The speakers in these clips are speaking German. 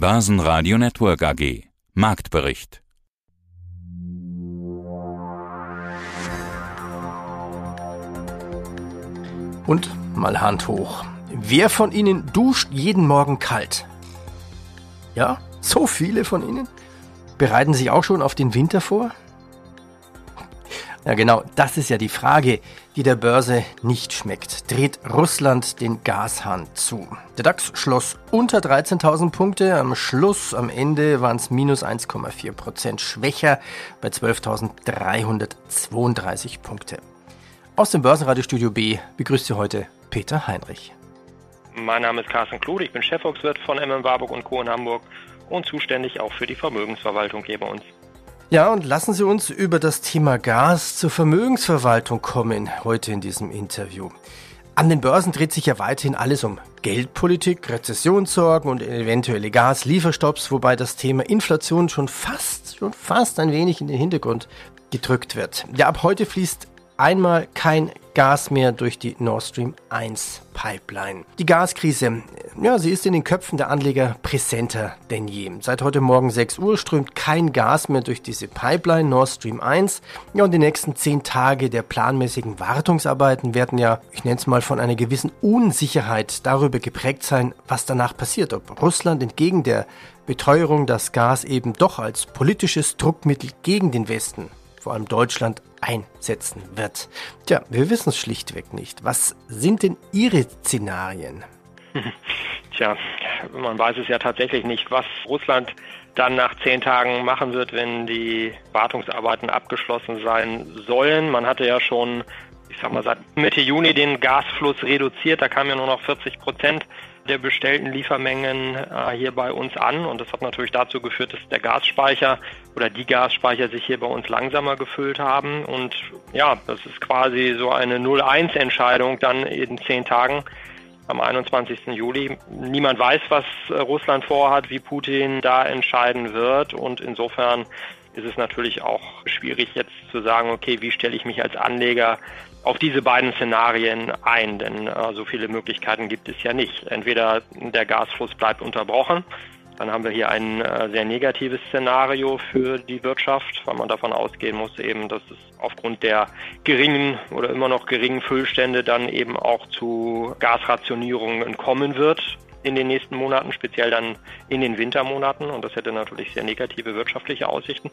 Börsenradio Network AG. Marktbericht. Und mal Hand hoch. Wer von Ihnen duscht jeden Morgen kalt? Ja, so viele von Ihnen? Bereiten sich auch schon auf den Winter vor? Ja, genau, das ist ja die Frage, die der Börse nicht schmeckt. Dreht Russland den Gashahn zu? Der DAX schloss unter 13.000 Punkte. Am Schluss, am Ende waren es minus 1,4 Prozent schwächer bei 12.332 Punkte. Aus dem Börsenradiostudio B begrüßt Sie heute Peter Heinrich. Mein Name ist Carsten Kluth, ich bin Chefvolkswirt von MM Warburg und Co. in Hamburg und zuständig auch für die Vermögensverwaltung hier bei uns. Ja, und lassen Sie uns über das Thema Gas zur Vermögensverwaltung kommen, heute in diesem Interview. An den Börsen dreht sich ja weiterhin alles um Geldpolitik, Rezessionssorgen und eventuelle Gaslieferstopps, wobei das Thema Inflation schon fast, schon fast ein wenig in den Hintergrund gedrückt wird. Ja, ab heute fließt einmal kein Gas mehr durch die Nord Stream 1 Pipeline. Die Gaskrise, ja, sie ist in den Köpfen der Anleger präsenter denn je. Seit heute Morgen 6 Uhr strömt kein Gas mehr durch diese Pipeline Nord Stream 1. Ja, und die nächsten 10 Tage der planmäßigen Wartungsarbeiten werden ja, ich nenne es mal, von einer gewissen Unsicherheit darüber geprägt sein, was danach passiert. Ob Russland entgegen der Beteuerung das Gas eben doch als politisches Druckmittel gegen den Westen vor allem Deutschland, einsetzen wird. Tja, wir wissen es schlichtweg nicht. Was sind denn Ihre Szenarien? Tja, man weiß es ja tatsächlich nicht, was Russland dann nach zehn Tagen machen wird, wenn die Wartungsarbeiten abgeschlossen sein sollen. Man hatte ja schon, ich sag mal, seit Mitte Juni den Gasfluss reduziert. Da kamen ja nur noch 40 Prozent der bestellten Liefermengen äh, hier bei uns an. Und das hat natürlich dazu geführt, dass der Gasspeicher oder die Gasspeicher sich hier bei uns langsamer gefüllt haben. Und ja, das ist quasi so eine 0-1-Entscheidung dann in zehn Tagen am 21. Juli. Niemand weiß, was äh, Russland vorhat, wie Putin da entscheiden wird. Und insofern ist es natürlich auch schwierig jetzt zu sagen, okay, wie stelle ich mich als Anleger auf diese beiden Szenarien ein, denn äh, so viele Möglichkeiten gibt es ja nicht. Entweder der Gasfluss bleibt unterbrochen, dann haben wir hier ein äh, sehr negatives Szenario für die Wirtschaft, weil man davon ausgehen muss, eben, dass es aufgrund der geringen oder immer noch geringen Füllstände dann eben auch zu Gasrationierungen kommen wird in den nächsten Monaten, speziell dann in den Wintermonaten. Und das hätte natürlich sehr negative wirtschaftliche Aussichten.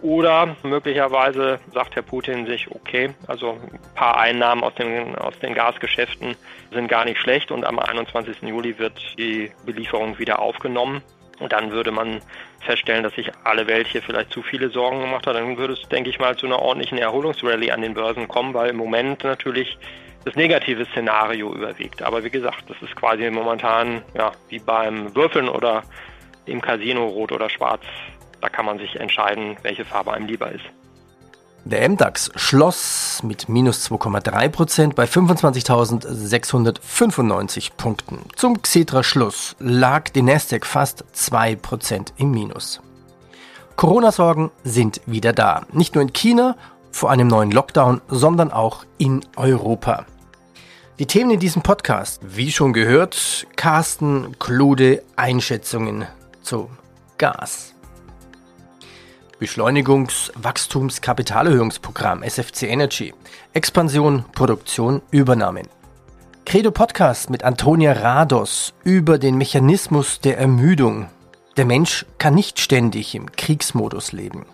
Oder möglicherweise sagt Herr Putin sich, okay, also ein paar Einnahmen aus den, aus den Gasgeschäften sind gar nicht schlecht und am 21. Juli wird die Belieferung wieder aufgenommen. Und dann würde man feststellen, dass sich alle Welt hier vielleicht zu viele Sorgen gemacht hat. Dann würde es, denke ich mal, zu einer ordentlichen Erholungsrallye an den Börsen kommen, weil im Moment natürlich das negative Szenario überwiegt. Aber wie gesagt, das ist quasi momentan ja, wie beim Würfeln oder im Casino rot oder schwarz. Da kann man sich entscheiden, welche Farbe einem lieber ist. Der MDAX schloss mit minus 2,3 Prozent bei 25.695 Punkten. Zum Xetra-Schluss lag die Nasdaq fast 2 Prozent im Minus. Corona-Sorgen sind wieder da. Nicht nur in China vor einem neuen Lockdown, sondern auch in Europa. Die Themen in diesem Podcast, wie schon gehört, Carsten Klude Einschätzungen zu Gas. Beschleunigungs-, Wachstums-, Kapitalerhöhungsprogramm SFC Energy. Expansion, Produktion, Übernahmen. Credo Podcast mit Antonia Rados über den Mechanismus der Ermüdung. Der Mensch kann nicht ständig im Kriegsmodus leben.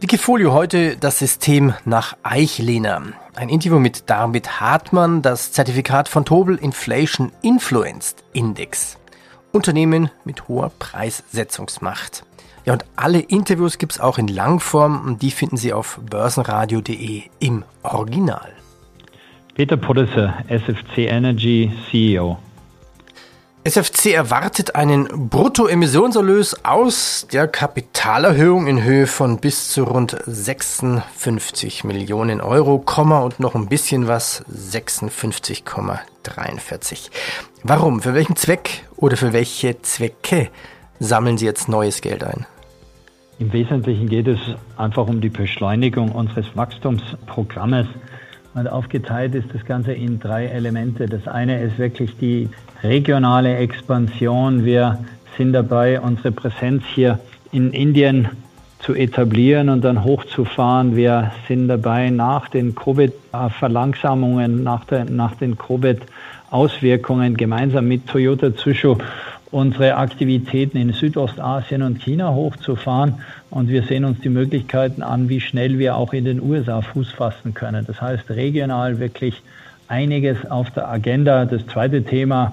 Wikifolio heute das System nach Eichlehner. Ein Interview mit David Hartmann, das Zertifikat von Tobel Inflation Influenced Index. Unternehmen mit hoher Preissetzungsmacht. Ja, und alle Interviews gibt's auch in Langform und die finden Sie auf börsenradio.de im Original. Peter Podesser, SFC Energy CEO. SFC erwartet einen Bruttoemissionserlös aus der Kapitalerhöhung in Höhe von bis zu rund 56 Millionen Euro, Komma und noch ein bisschen was 56,43. Warum? Für welchen Zweck oder für welche Zwecke sammeln Sie jetzt neues Geld ein? Im Wesentlichen geht es einfach um die Beschleunigung unseres Wachstumsprogrammes. Und aufgeteilt ist das Ganze in drei Elemente. Das eine ist wirklich die regionale Expansion. Wir sind dabei, unsere Präsenz hier in Indien zu etablieren und dann hochzufahren. Wir sind dabei, nach den Covid-Verlangsamungen, nach, nach den Covid-Auswirkungen gemeinsam mit Toyota Tsusho unsere Aktivitäten in Südostasien und China hochzufahren. Und wir sehen uns die Möglichkeiten an, wie schnell wir auch in den USA Fuß fassen können. Das heißt, regional wirklich einiges auf der Agenda. Das zweite Thema,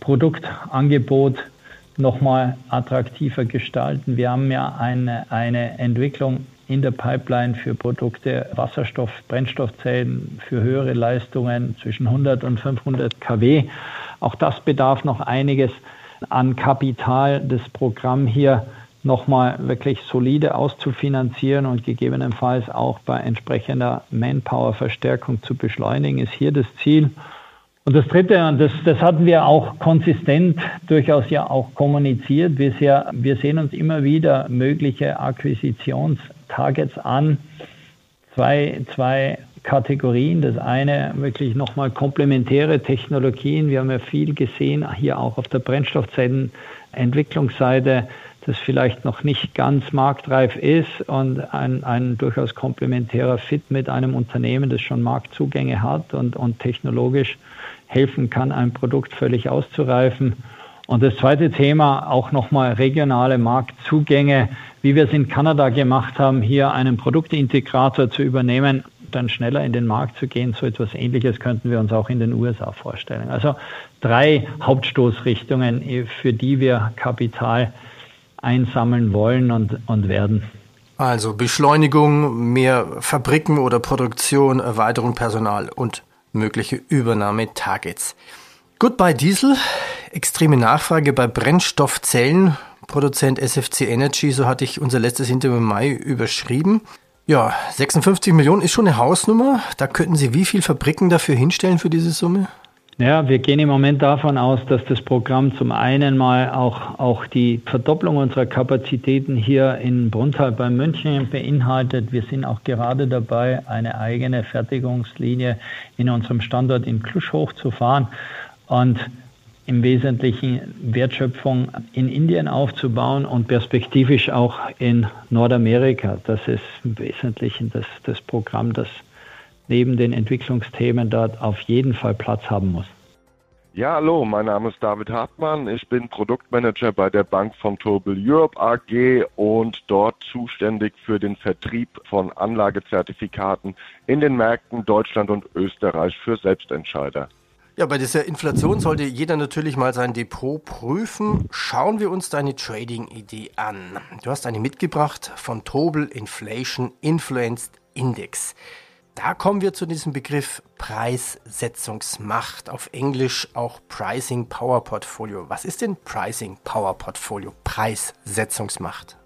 Produktangebot nochmal attraktiver gestalten. Wir haben ja eine, eine Entwicklung in der Pipeline für Produkte Wasserstoff, Brennstoffzellen für höhere Leistungen zwischen 100 und 500 kW. Auch das bedarf noch einiges an Kapital, das Programm hier nochmal wirklich solide auszufinanzieren und gegebenenfalls auch bei entsprechender Manpower-Verstärkung zu beschleunigen, ist hier das Ziel. Und das Dritte, und das, das hatten wir auch konsistent durchaus ja auch kommuniziert, wir, sehr, wir sehen uns immer wieder mögliche Akquisitionstargets an. Zwei, zwei Kategorien. Das eine wirklich nochmal komplementäre Technologien. Wir haben ja viel gesehen, hier auch auf der Brennstoffzellenentwicklungsseite, das vielleicht noch nicht ganz marktreif ist und ein, ein durchaus komplementärer Fit mit einem Unternehmen, das schon Marktzugänge hat und, und technologisch helfen kann, ein Produkt völlig auszureifen. Und das zweite Thema, auch nochmal regionale Marktzugänge, wie wir es in Kanada gemacht haben, hier einen Produktintegrator zu übernehmen, dann schneller in den Markt zu gehen. So etwas Ähnliches könnten wir uns auch in den USA vorstellen. Also drei Hauptstoßrichtungen, für die wir Kapital einsammeln wollen und, und werden. Also Beschleunigung, mehr Fabriken oder Produktion, Erweiterung Personal und mögliche Übernahme-Targets. Goodbye Diesel, extreme Nachfrage bei Brennstoffzellen, Produzent SFC Energy, so hatte ich unser letztes Interview im Mai überschrieben. Ja, 56 Millionen ist schon eine Hausnummer. Da könnten Sie wie viele Fabriken dafür hinstellen für diese Summe? Ja, wir gehen im Moment davon aus, dass das Programm zum einen mal auch, auch die Verdopplung unserer Kapazitäten hier in Bruntal bei München beinhaltet. Wir sind auch gerade dabei, eine eigene Fertigungslinie in unserem Standort in Klusch hochzufahren und im Wesentlichen Wertschöpfung in Indien aufzubauen und perspektivisch auch in Nordamerika. Das ist im Wesentlichen das, das Programm, das neben den Entwicklungsthemen dort auf jeden Fall Platz haben muss. Ja, hallo, mein Name ist David Hartmann. Ich bin Produktmanager bei der Bank von Tobel Europe AG und dort zuständig für den Vertrieb von Anlagezertifikaten in den Märkten Deutschland und Österreich für Selbstentscheider. Ja, bei dieser Inflation sollte jeder natürlich mal sein Depot prüfen. Schauen wir uns deine Trading-Idee an. Du hast eine mitgebracht von Tobel Inflation Influenced Index. Da kommen wir zu diesem Begriff Preissetzungsmacht, auf Englisch auch Pricing Power Portfolio. Was ist denn Pricing Power Portfolio, Preissetzungsmacht?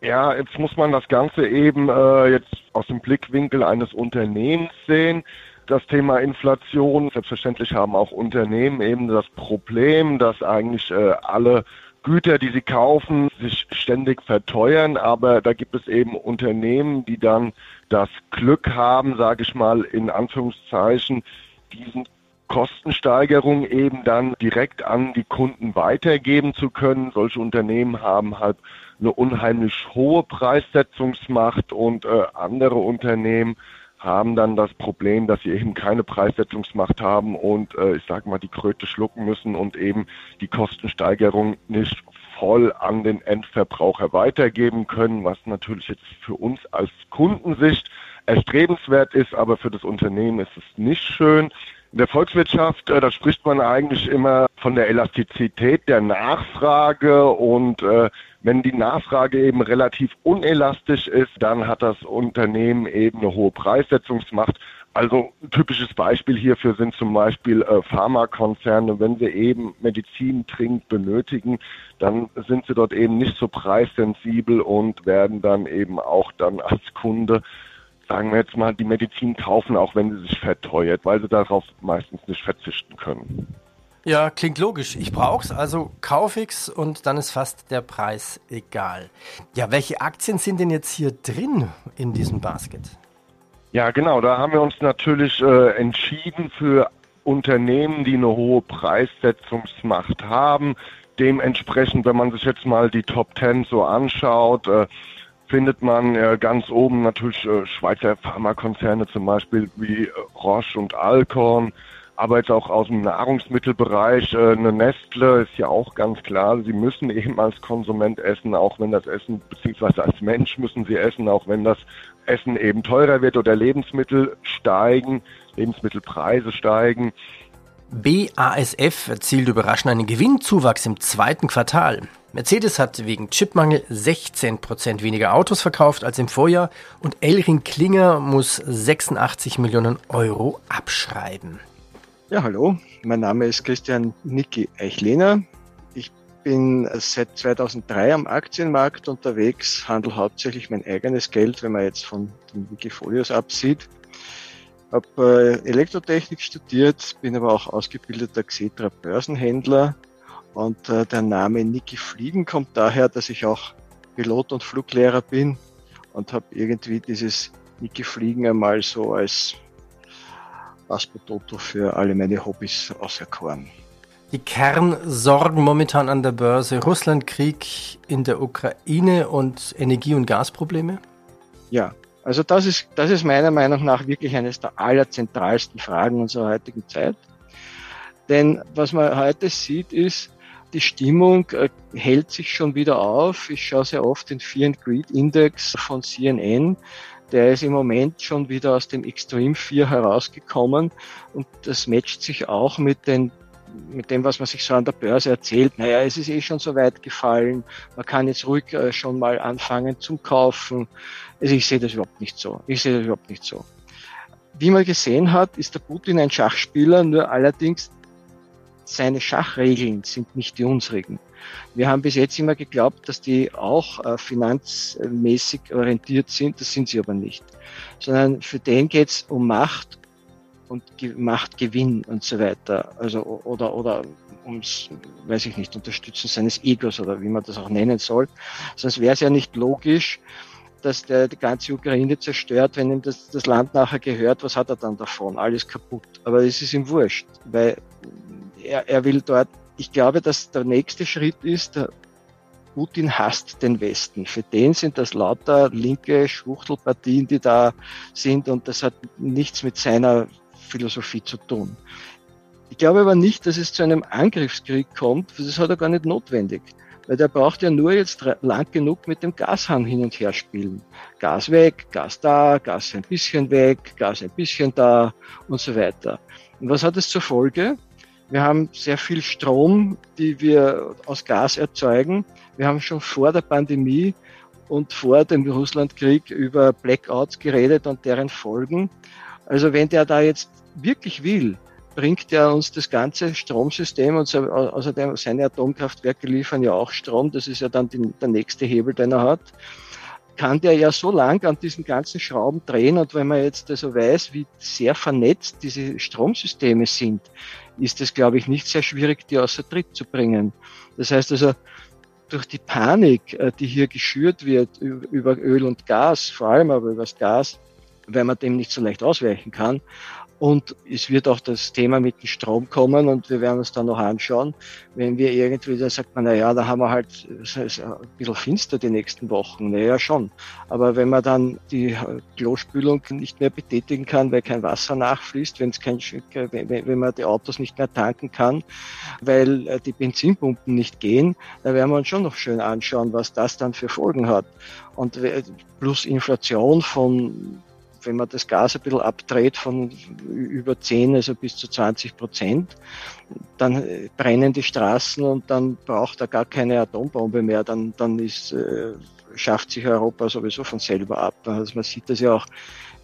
Ja, jetzt muss man das Ganze eben äh, jetzt aus dem Blickwinkel eines Unternehmens sehen. Das Thema Inflation, selbstverständlich haben auch Unternehmen eben das Problem, dass eigentlich äh, alle Güter, die sie kaufen, sich ständig verteuern, aber da gibt es eben Unternehmen, die dann das Glück haben, sage ich mal in Anführungszeichen, diesen Kostensteigerung eben dann direkt an die Kunden weitergeben zu können. Solche Unternehmen haben halt eine unheimlich hohe Preissetzungsmacht und äh, andere Unternehmen haben dann das Problem, dass sie eben keine Preissetzungsmacht haben und äh, ich sage mal die Kröte schlucken müssen und eben die Kostensteigerung nicht voll an den Endverbraucher weitergeben können, was natürlich jetzt für uns als Kundensicht erstrebenswert ist, aber für das Unternehmen ist es nicht schön. In der Volkswirtschaft, äh, da spricht man eigentlich immer von der Elastizität der Nachfrage und äh, wenn die Nachfrage eben relativ unelastisch ist, dann hat das Unternehmen eben eine hohe Preissetzungsmacht. Also ein typisches Beispiel hierfür sind zum Beispiel äh, Pharmakonzerne. Wenn sie eben Medizin dringend benötigen, dann sind sie dort eben nicht so preissensibel und werden dann eben auch dann als Kunde sagen wir jetzt mal, die Medizin kaufen, auch wenn sie sich verteuert, weil sie darauf meistens nicht verzichten können. Ja, klingt logisch. Ich brauch's, also kauf ich's und dann ist fast der Preis egal. Ja, welche Aktien sind denn jetzt hier drin in diesem Basket? Ja, genau, da haben wir uns natürlich äh, entschieden für Unternehmen, die eine hohe Preissetzungsmacht haben, dementsprechend, wenn man sich jetzt mal die Top Ten so anschaut, äh, findet man äh, ganz oben natürlich äh, Schweizer Pharmakonzerne zum Beispiel wie äh, Roche und Alcon, aber jetzt auch aus dem Nahrungsmittelbereich äh, eine Nestle ist ja auch ganz klar, sie müssen eben als Konsument essen, auch wenn das Essen, beziehungsweise als Mensch müssen sie essen, auch wenn das Essen eben teurer wird oder Lebensmittel steigen, Lebensmittelpreise steigen. BASF erzielt überraschend einen Gewinnzuwachs im zweiten Quartal. Mercedes hat wegen Chipmangel 16% weniger Autos verkauft als im Vorjahr und Elring Klinger muss 86 Millionen Euro abschreiben. Ja, hallo, mein Name ist Christian Niki Eichlehner. Ich bin seit 2003 am Aktienmarkt unterwegs, handle hauptsächlich mein eigenes Geld, wenn man jetzt von den Wikifolios absieht. Habe äh, Elektrotechnik studiert, bin aber auch ausgebildeter Xetra Börsenhändler und äh, der Name Niki Fliegen kommt daher, dass ich auch Pilot und Fluglehrer bin und habe irgendwie dieses Niki Fliegen einmal so als Aspototo für alle meine Hobbys auserkoren. Die Kernsorgen momentan an der Börse, Russlandkrieg in der Ukraine und Energie- und Gasprobleme? Ja, also das ist, das ist meiner Meinung nach wirklich eines der allerzentralsten Fragen unserer heutigen Zeit. Denn was man heute sieht, ist, die Stimmung äh, hält sich schon wieder auf. Ich schaue sehr oft den Fear and Greed Index von CNN. Der ist im Moment schon wieder aus dem Extreme Fear herausgekommen und das matcht sich auch mit den mit dem, was man sich so an der Börse erzählt, naja, es ist eh schon so weit gefallen, man kann jetzt ruhig äh, schon mal anfangen zum Kaufen. Also ich sehe das überhaupt nicht so. Ich sehe das überhaupt nicht so. Wie man gesehen hat, ist der Putin ein Schachspieler, nur allerdings seine Schachregeln sind nicht die unsrigen. Wir haben bis jetzt immer geglaubt, dass die auch äh, finanzmäßig orientiert sind. Das sind sie aber nicht. Sondern für den geht es um Macht und Ge Machtgewinn und so weiter. Also oder oder ums, weiß ich nicht, Unterstützen seines Egos oder wie man das auch nennen soll. Sonst wäre es ja nicht logisch, dass der die ganze Ukraine zerstört, wenn ihm das, das Land nachher gehört, was hat er dann davon? Alles kaputt. Aber es ist ihm wurscht, weil er, er will dort, ich glaube, dass der nächste Schritt ist, der Putin hasst den Westen. Für den sind das lauter linke Schwuchtelpartien, die da sind und das hat nichts mit seiner Philosophie zu tun. Ich glaube aber nicht, dass es zu einem Angriffskrieg kommt, das hat er gar nicht notwendig. Weil der braucht ja nur jetzt lang genug mit dem Gashahn hin und her spielen. Gas weg, Gas da, Gas ein bisschen weg, Gas ein bisschen da und so weiter. Und was hat es zur Folge? Wir haben sehr viel Strom, die wir aus Gas erzeugen. Wir haben schon vor der Pandemie und vor dem Russlandkrieg über Blackouts geredet und deren Folgen. Also wenn der da jetzt wirklich will, bringt er uns das ganze Stromsystem und außerdem seine Atomkraftwerke liefern ja auch Strom. Das ist ja dann die, der nächste Hebel, den er hat kann der ja so lang an diesen ganzen Schrauben drehen und wenn man jetzt also weiß, wie sehr vernetzt diese Stromsysteme sind, ist es, glaube ich, nicht sehr schwierig, die außer Tritt zu bringen. Das heißt also, durch die Panik, äh, die hier geschürt wird über Öl und Gas, vor allem aber über das Gas, weil man dem nicht so leicht ausweichen kann, und es wird auch das Thema mit dem Strom kommen und wir werden uns dann noch anschauen. Wenn wir irgendwie, dann sagt man, na ja, da haben wir halt es ist ein bisschen finster die nächsten Wochen. Naja, schon. Aber wenn man dann die Klospülung nicht mehr betätigen kann, weil kein Wasser nachfließt, wenn es kein, wenn man die Autos nicht mehr tanken kann, weil äh, die Benzinpumpen nicht gehen, dann werden wir uns schon noch schön anschauen, was das dann für Folgen hat. Und plus Inflation von wenn man das Gas ein bisschen abdreht von über 10, also bis zu 20 Prozent, dann äh, brennen die Straßen und dann braucht er gar keine Atombombe mehr, dann, dann ist, äh, schafft sich Europa sowieso von selber ab. Also man sieht das ja auch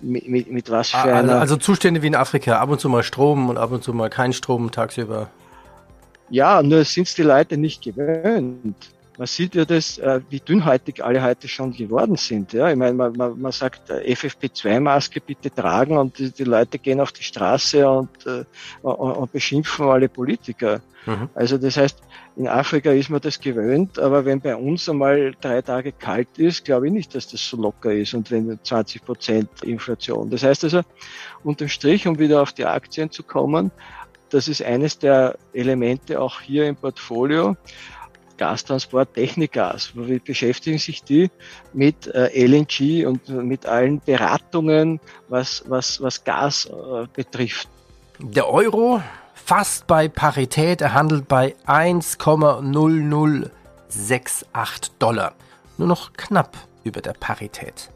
mit, mit, mit was für ah, einer... Also Zustände wie in Afrika, ab und zu mal Strom und ab und zu mal kein Strom tagsüber. Ja, nur sind es die Leute nicht gewöhnt. Man sieht ja das, äh, wie dünnhäutig alle heute schon geworden sind. Ja, ich meine, man, man, man sagt äh, FFP2-Maske bitte tragen und die, die, Leute gehen auf die Straße und, äh, und, und beschimpfen alle Politiker. Mhm. Also das heißt, in Afrika ist man das gewöhnt, aber wenn bei uns einmal drei Tage kalt ist, glaube ich nicht, dass das so locker ist und wenn 20 Prozent Inflation. Das heißt also, unterm Strich, um wieder auf die Aktien zu kommen, das ist eines der Elemente auch hier im Portfolio. Gastransport Technikgas. Wie beschäftigen sich die mit äh, LNG und mit allen Beratungen, was, was, was Gas äh, betrifft? Der Euro fast bei Parität, er handelt bei 1,0068 Dollar. Nur noch knapp über der Parität.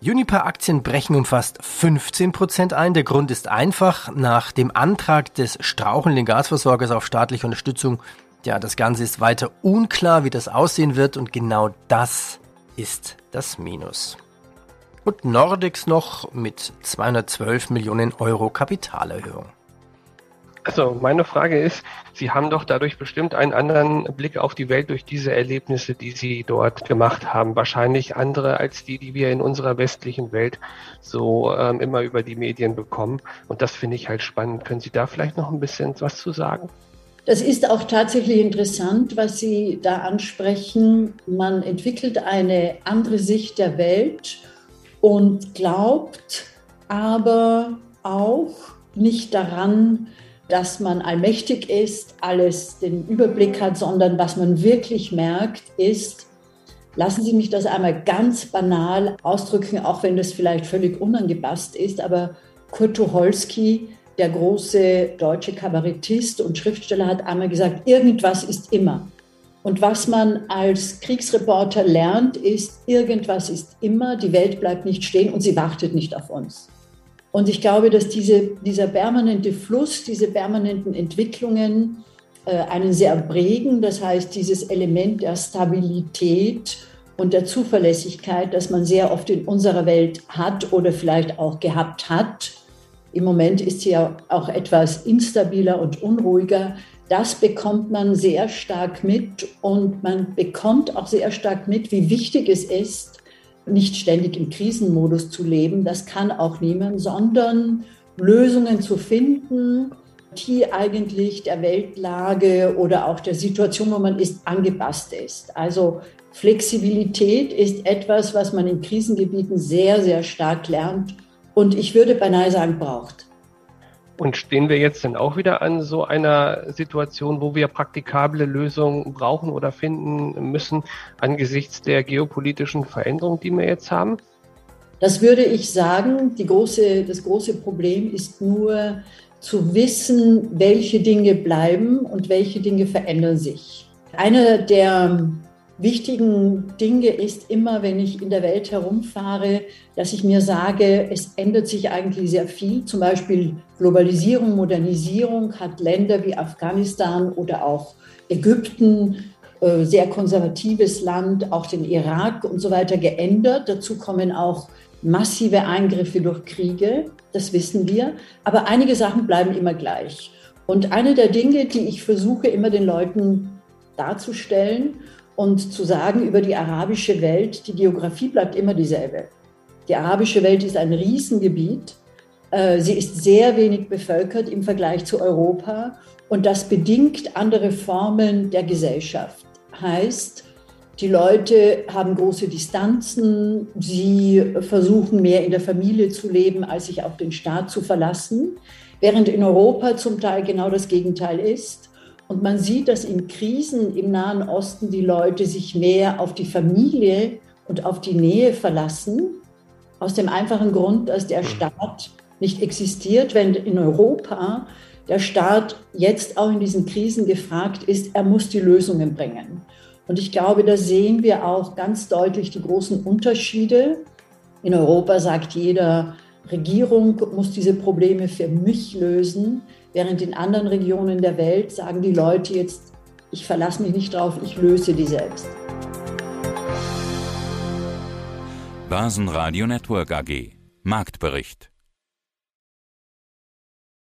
Uniper-Aktien brechen um fast 15 Prozent ein. Der Grund ist einfach. Nach dem Antrag des strauchelnden Gasversorgers auf staatliche Unterstützung, ja, das Ganze ist weiter unklar, wie das aussehen wird und genau das ist das Minus. Und Nordex noch mit 212 Millionen Euro Kapitalerhöhung. Also meine Frage ist, Sie haben doch dadurch bestimmt einen anderen Blick auf die Welt durch diese Erlebnisse, die Sie dort gemacht haben. Wahrscheinlich andere als die, die wir in unserer westlichen Welt so ähm, immer über die Medien bekommen. Und das finde ich halt spannend. Können Sie da vielleicht noch ein bisschen was zu sagen? Das ist auch tatsächlich interessant, was Sie da ansprechen. Man entwickelt eine andere Sicht der Welt und glaubt aber auch nicht daran, dass man allmächtig ist, alles den Überblick hat, sondern was man wirklich merkt, ist, lassen Sie mich das einmal ganz banal ausdrücken, auch wenn das vielleicht völlig unangepasst ist, aber Kurt Tucholsky, der große deutsche Kabarettist und Schriftsteller, hat einmal gesagt, irgendwas ist immer. Und was man als Kriegsreporter lernt, ist, irgendwas ist immer, die Welt bleibt nicht stehen und sie wartet nicht auf uns. Und ich glaube, dass diese, dieser permanente Fluss, diese permanenten Entwicklungen äh, einen sehr prägen. Das heißt, dieses Element der Stabilität und der Zuverlässigkeit, das man sehr oft in unserer Welt hat oder vielleicht auch gehabt hat. Im Moment ist sie ja auch etwas instabiler und unruhiger. Das bekommt man sehr stark mit und man bekommt auch sehr stark mit, wie wichtig es ist, nicht ständig im Krisenmodus zu leben, das kann auch niemand, sondern Lösungen zu finden, die eigentlich der Weltlage oder auch der Situation, wo man ist, angepasst ist. Also Flexibilität ist etwas, was man in Krisengebieten sehr, sehr stark lernt und ich würde beinahe sagen, braucht. Und stehen wir jetzt denn auch wieder an so einer Situation, wo wir praktikable Lösungen brauchen oder finden müssen angesichts der geopolitischen Veränderungen, die wir jetzt haben? Das würde ich sagen. Große, das große Problem ist nur zu wissen, welche Dinge bleiben und welche Dinge verändern sich. Einer der wichtigen Dinge ist immer, wenn ich in der Welt herumfahre, dass ich mir sage, es ändert sich eigentlich sehr viel. Zum Beispiel Globalisierung, Modernisierung hat Länder wie Afghanistan oder auch Ägypten, äh, sehr konservatives Land, auch den Irak und so weiter geändert. Dazu kommen auch massive Eingriffe durch Kriege, das wissen wir. Aber einige Sachen bleiben immer gleich. Und eine der Dinge, die ich versuche immer den Leuten darzustellen und zu sagen über die arabische Welt, die Geografie bleibt immer dieselbe. Die arabische Welt ist ein Riesengebiet. Äh, sie ist sehr wenig bevölkert im Vergleich zu Europa und das bedingt andere Formen der Gesellschaft. Heißt, die Leute haben große Distanzen, sie versuchen mehr in der Familie zu leben, als sich auf den Staat zu verlassen, während in Europa zum Teil genau das Gegenteil ist. Und man sieht, dass in Krisen im Nahen Osten die Leute sich mehr auf die Familie und auf die Nähe verlassen, aus dem einfachen Grund, dass der Staat nicht existiert, wenn in Europa der Staat jetzt auch in diesen Krisen gefragt ist, er muss die Lösungen bringen. Und ich glaube, da sehen wir auch ganz deutlich die großen Unterschiede. In Europa sagt jeder, Regierung muss diese Probleme für mich lösen. Während in anderen Regionen der Welt sagen die Leute jetzt, ich verlasse mich nicht drauf, ich löse die selbst. Basen Radio Network AG Marktbericht